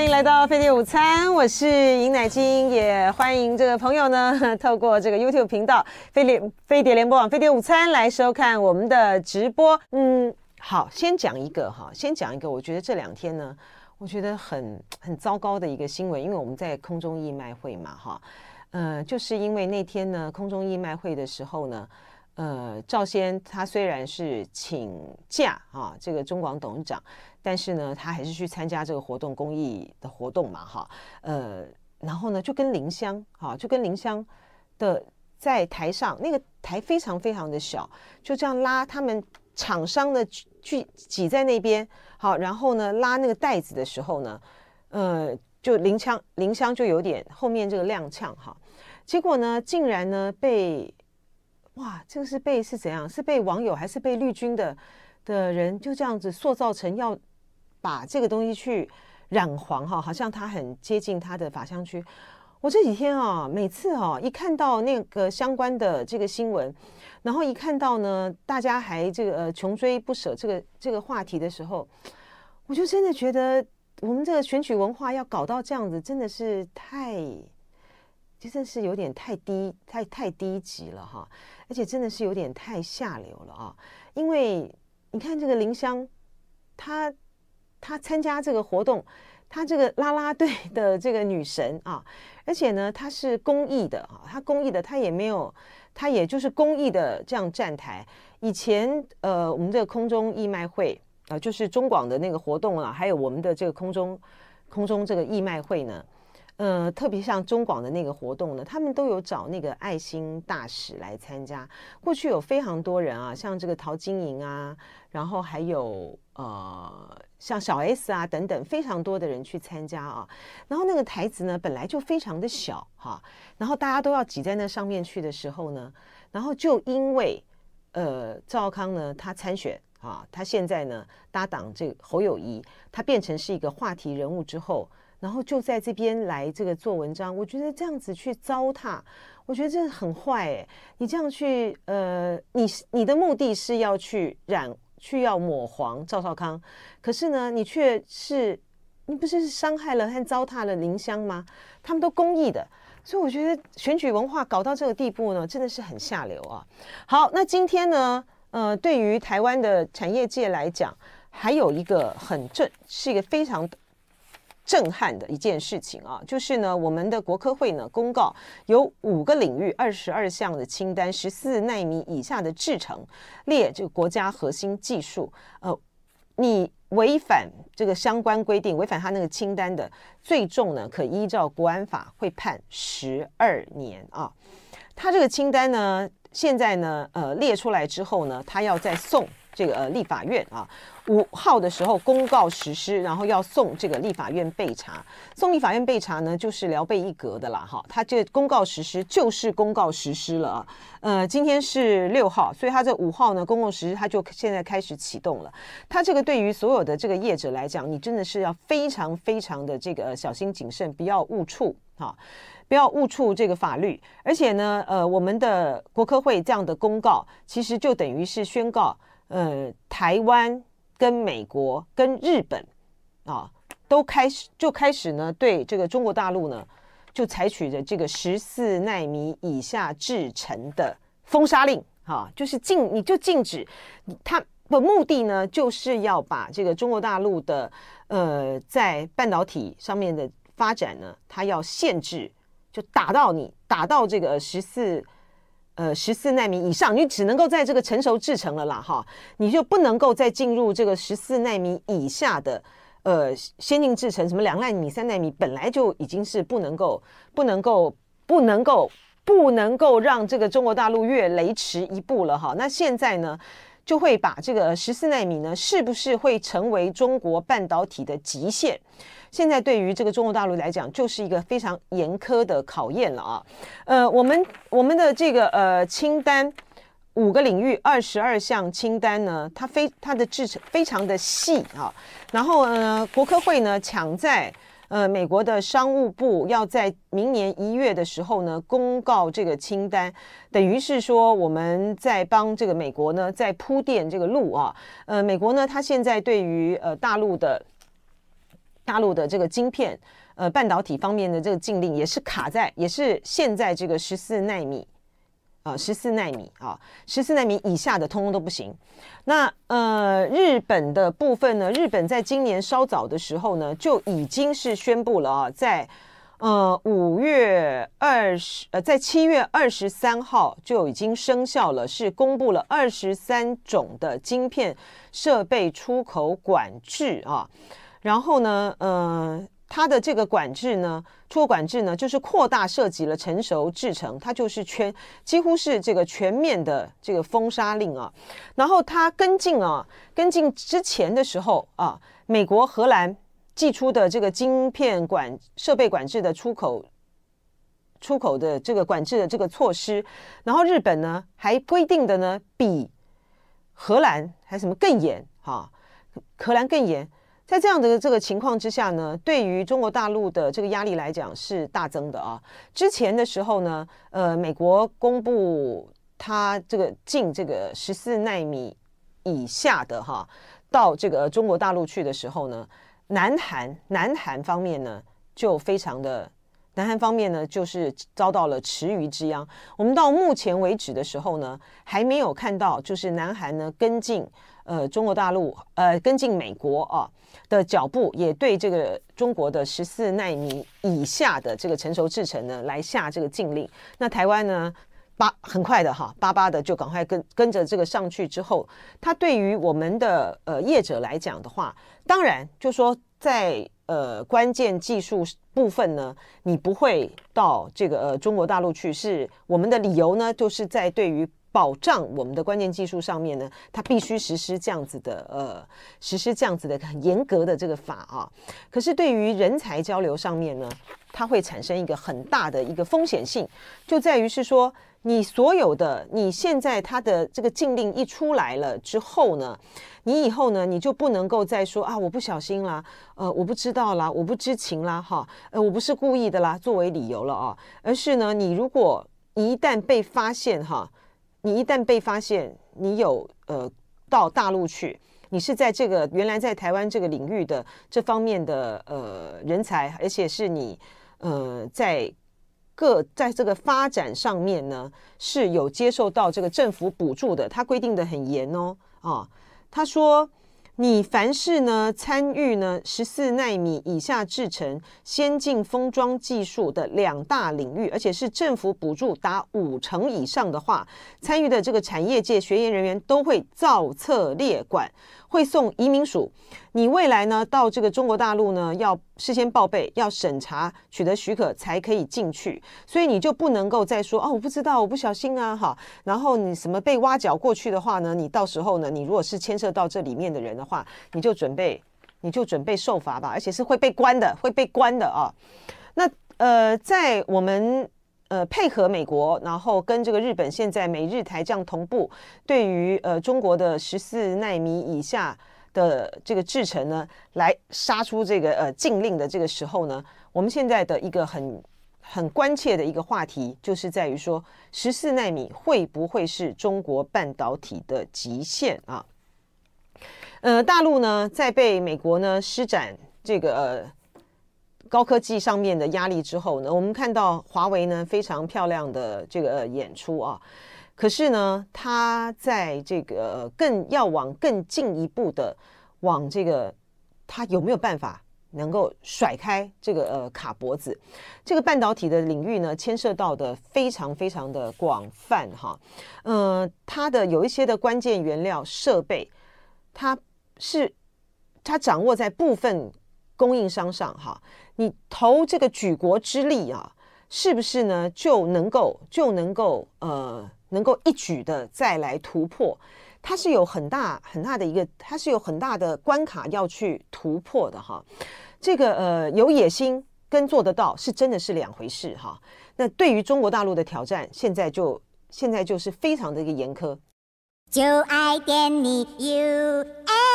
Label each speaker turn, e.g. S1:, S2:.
S1: 欢迎来到飞碟午餐，我是尹乃菁，也欢迎这个朋友呢，透过这个 YouTube 频道飞碟飞碟联播网飞碟午餐来收看我们的直播。嗯，好，先讲一个哈，先讲一个，我觉得这两天呢，我觉得很很糟糕的一个新闻，因为我们在空中义卖会嘛，哈，呃，就是因为那天呢，空中义卖会的时候呢。呃，赵先他虽然是请假啊，这个中广董事长，但是呢，他还是去参加这个活动，公益的活动嘛，哈，呃，然后呢，就跟林襄，哈，就跟林襄的在台上，那个台非常非常的小，就这样拉他们厂商的去挤在那边，好，然后呢，拉那个袋子的时候呢，呃，就林襄林襄就有点后面这个踉跄哈，结果呢，竟然呢被。哇，这个是被是怎样？是被网友还是被绿军的的人就这样子塑造成要把这个东西去染黄哈？好像他很接近他的法香区。我这几天啊，每次啊一看到那个相关的这个新闻，然后一看到呢，大家还这个呃穷追不舍这个这个话题的时候，我就真的觉得我们这个选举文化要搞到这样子，真的是太，真的是有点太低太太低级了哈。而且真的是有点太下流了啊！因为你看这个林襄，她她参加这个活动，她这个啦啦队的这个女神啊，而且呢，她是公益的啊，她公益的，她也没有，她也就是公益的这样站台。以前呃，我们这个空中义卖会啊，就是中广的那个活动啊，还有我们的这个空中空中这个义卖会呢。呃，特别像中广的那个活动呢，他们都有找那个爱心大使来参加。过去有非常多人啊，像这个陶晶莹啊，然后还有呃，像小 S 啊等等，非常多的人去参加啊。然后那个台子呢，本来就非常的小哈，然后大家都要挤在那上面去的时候呢，然后就因为呃赵康呢他参选啊，他现在呢搭档这个侯友谊，他变成是一个话题人物之后。然后就在这边来这个做文章，我觉得这样子去糟蹋，我觉得这很坏哎！你这样去，呃，你你的目的是要去染，去要抹黄赵少康，可是呢，你却是你不是伤害了和糟蹋了林襄吗？他们都公益的，所以我觉得选举文化搞到这个地步呢，真的是很下流啊！好，那今天呢，呃，对于台湾的产业界来讲，还有一个很正，是一个非常。震撼的一件事情啊，就是呢，我们的国科会呢公告有五个领域二十二项的清单，十四纳米以下的制程列这个国家核心技术，呃，你违反这个相关规定，违反他那个清单的，最重呢可依照国安法会判十二年啊。他这个清单呢，现在呢，呃，列出来之后呢，他要再送。这个呃，立法院啊，五号的时候公告实施，然后要送这个立法院备查。送立法院备查呢，就是聊备一格的啦，哈。他这公告实施就是公告实施了啊。呃，今天是六号，所以他这五号呢，公共实施，他就现在开始启动了。他这个对于所有的这个业者来讲，你真的是要非常非常的这个小心谨慎，不要误触哈，不要误触这个法律。而且呢，呃，我们的国科会这样的公告，其实就等于是宣告。呃，台湾跟美国跟日本啊，都开始就开始呢，对这个中国大陆呢，就采取着这个十四奈米以下制程的封杀令，哈、就是禁，你就禁止，它的目的呢，就是要把这个中国大陆的呃，在半导体上面的发展呢，它要限制，就打到你，打到这个十四。呃，十四纳米以上，你只能够在这个成熟制程了啦，哈，你就不能够再进入这个十四纳米以下的呃先进制程，什么两纳米、三纳米，本来就已经是不能够、不能够、不能够、不能够让这个中国大陆越雷池一步了，哈。那现在呢，就会把这个十四纳米呢，是不是会成为中国半导体的极限？现在对于这个中国大陆来讲，就是一个非常严苛的考验了啊。呃，我们我们的这个呃清单五个领域二十二项清单呢，它非它的制成非常的细啊。然后呢，国科会呢抢在呃美国的商务部要在明年一月的时候呢公告这个清单，等于是说我们在帮这个美国呢在铺垫这个路啊。呃，美国呢，它现在对于呃大陆的。大陆的这个晶片，呃，半导体方面的这个禁令也是卡在，也是现在这个十四纳米。啊，十四纳米啊，十四纳米以下的通通都不行。那呃，日本的部分呢？日本在今年稍早的时候呢，就已经是宣布了啊，在呃五月二十呃，在七月二十三号就已经生效了，是公布了二十三种的晶片设备出口管制啊。然后呢，呃。它的这个管制呢，出口管制呢，就是扩大涉及了成熟制成，它就是全几乎是这个全面的这个封杀令啊。然后它跟进啊，跟进之前的时候啊，美国、荷兰寄出的这个晶片管设备管制的出口出口的这个管制的这个措施，然后日本呢还规定的呢比荷兰还什么更严哈、啊，荷兰更严。在这样的这个情况之下呢，对于中国大陆的这个压力来讲是大增的啊。之前的时候呢，呃，美国公布它这个进这个十四纳米以下的哈，到这个中国大陆去的时候呢，南韩南韩方面呢就非常的，南韩方面呢就是遭到了池鱼之殃。我们到目前为止的时候呢，还没有看到就是南韩呢跟进。呃，中国大陆呃跟进美国啊的脚步，也对这个中国的十四纳米以下的这个成熟制程呢来下这个禁令。那台湾呢，巴很快的哈，巴巴的就赶快跟跟着这个上去之后，它对于我们的呃业者来讲的话，当然就说在呃关键技术部分呢，你不会到这个呃中国大陆去，是我们的理由呢，就是在对于。保障我们的关键技术上面呢，它必须实施这样子的呃，实施这样子的很严格的这个法啊。可是对于人才交流上面呢，它会产生一个很大的一个风险性，就在于是说，你所有的你现在它的这个禁令一出来了之后呢，你以后呢，你就不能够再说啊，我不小心啦，呃，我不知道啦，我不知情啦，哈，呃，我不是故意的啦，作为理由了啊，而是呢，你如果一旦被发现哈。你一旦被发现，你有呃到大陆去，你是在这个原来在台湾这个领域的这方面的呃人才，而且是你呃在各在这个发展上面呢是有接受到这个政府补助的，他规定的很严哦啊，他说。你凡是呢参与呢十四纳米以下制程先进封装技术的两大领域，而且是政府补助达五成以上的话，参与的这个产业界学研人员都会造册列管。会送移民署，你未来呢到这个中国大陆呢要事先报备，要审查取得许可才可以进去，所以你就不能够再说哦，我不知道，我不小心啊哈。然后你什么被挖角过去的话呢，你到时候呢，你如果是牵涉到这里面的人的话，话你就准备你就准备受罚吧，而且是会被关的，会被关的啊。那呃，在我们。呃，配合美国，然后跟这个日本现在美日台这样同步，对于呃中国的十四纳米以下的这个制程呢，来杀出这个呃禁令的这个时候呢，我们现在的一个很很关切的一个话题，就是在于说十四纳米会不会是中国半导体的极限啊？呃，大陆呢在被美国呢施展这个。高科技上面的压力之后呢，我们看到华为呢非常漂亮的这个演出啊，可是呢，它在这个更要往更进一步的往这个，它有没有办法能够甩开这个呃卡脖子？这个半导体的领域呢，牵涉到的非常非常的广泛哈，呃，它的有一些的关键原料设备，它是它掌握在部分供应商上哈。你投这个举国之力啊，是不是呢？就能够就能够呃，能够一举的再来突破？它是有很大很大的一个，它是有很大的关卡要去突破的哈。这个呃，有野心跟做得到是真的是两回事哈。那对于中国大陆的挑战，现在就现在就是非常的一个严苛。就爱点你 UFO